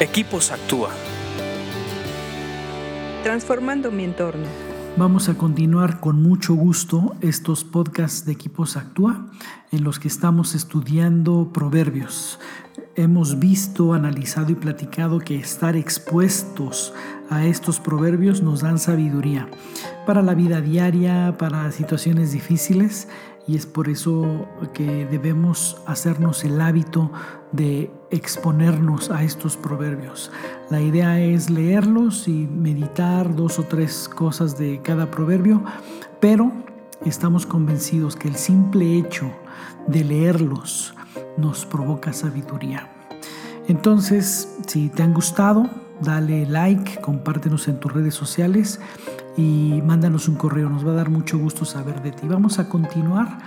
Equipos Actúa. Transformando mi entorno. Vamos a continuar con mucho gusto estos podcasts de Equipos Actúa en los que estamos estudiando proverbios. Hemos visto, analizado y platicado que estar expuestos a estos proverbios nos dan sabiduría para la vida diaria, para situaciones difíciles y es por eso que debemos hacernos el hábito de exponernos a estos proverbios. La idea es leerlos y meditar dos o tres cosas de cada proverbio, pero estamos convencidos que el simple hecho de leerlos nos provoca sabiduría. Entonces, si te han gustado, dale like, compártenos en tus redes sociales y mándanos un correo, nos va a dar mucho gusto saber de ti. Vamos a continuar.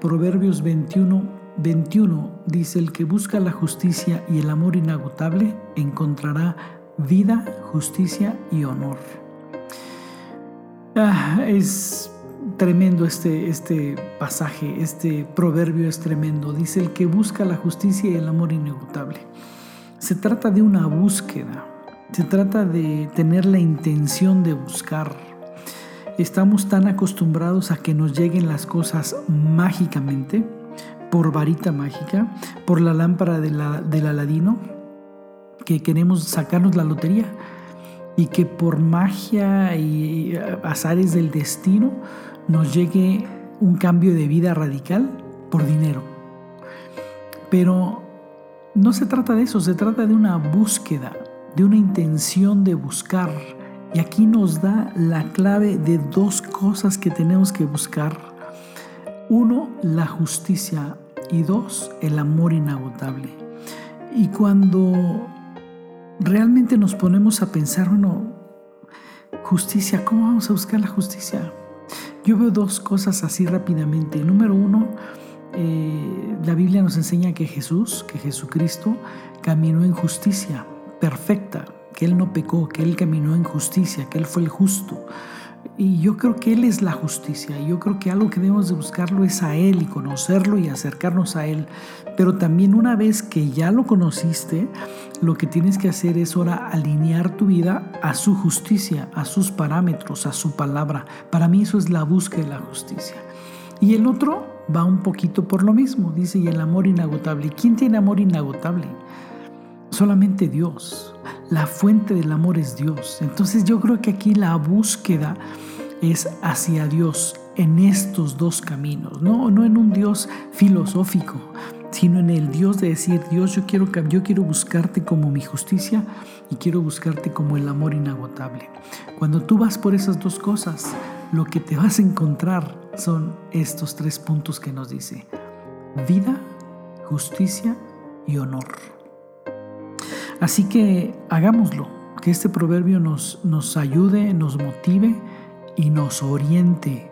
Proverbios 21, 21 dice, el que busca la justicia y el amor inagotable encontrará vida, justicia y honor. Ah, es tremendo este, este pasaje, este proverbio es tremendo. Dice, el que busca la justicia y el amor inagotable. Se trata de una búsqueda, se trata de tener la intención de buscar Estamos tan acostumbrados a que nos lleguen las cosas mágicamente, por varita mágica, por la lámpara de la, del Aladino, que queremos sacarnos la lotería y que por magia y azares del destino nos llegue un cambio de vida radical por dinero. Pero no se trata de eso, se trata de una búsqueda, de una intención de buscar y aquí nos da la clave de dos cosas que tenemos que buscar. Uno, la justicia y dos, el amor inagotable. Y cuando realmente nos ponemos a pensar, bueno, justicia, ¿cómo vamos a buscar la justicia? Yo veo dos cosas así rápidamente. Número uno, eh, la Biblia nos enseña que Jesús, que Jesucristo, caminó en justicia perfecta, que Él no pecó, que Él caminó en justicia, que Él fue el justo. Y yo creo que Él es la justicia. Y yo creo que algo que debemos de buscarlo es a Él y conocerlo y acercarnos a Él. Pero también una vez que ya lo conociste, lo que tienes que hacer es ahora alinear tu vida a su justicia, a sus parámetros, a su palabra. Para mí eso es la búsqueda de la justicia. Y el otro va un poquito por lo mismo. Dice, y el amor inagotable. ¿Quién tiene amor inagotable? Solamente Dios. La fuente del amor es Dios. Entonces yo creo que aquí la búsqueda es hacia Dios en estos dos caminos, no, no en un Dios filosófico, sino en el Dios de decir, Dios, yo quiero, yo quiero buscarte como mi justicia y quiero buscarte como el amor inagotable. Cuando tú vas por esas dos cosas, lo que te vas a encontrar son estos tres puntos que nos dice, vida, justicia y honor. Así que hagámoslo, que este proverbio nos, nos ayude, nos motive y nos oriente.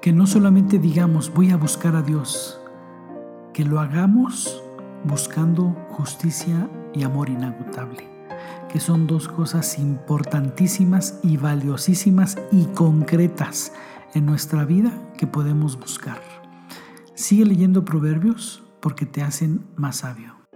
Que no solamente digamos voy a buscar a Dios, que lo hagamos buscando justicia y amor inagotable, que son dos cosas importantísimas y valiosísimas y concretas en nuestra vida que podemos buscar. Sigue leyendo proverbios porque te hacen más sabio.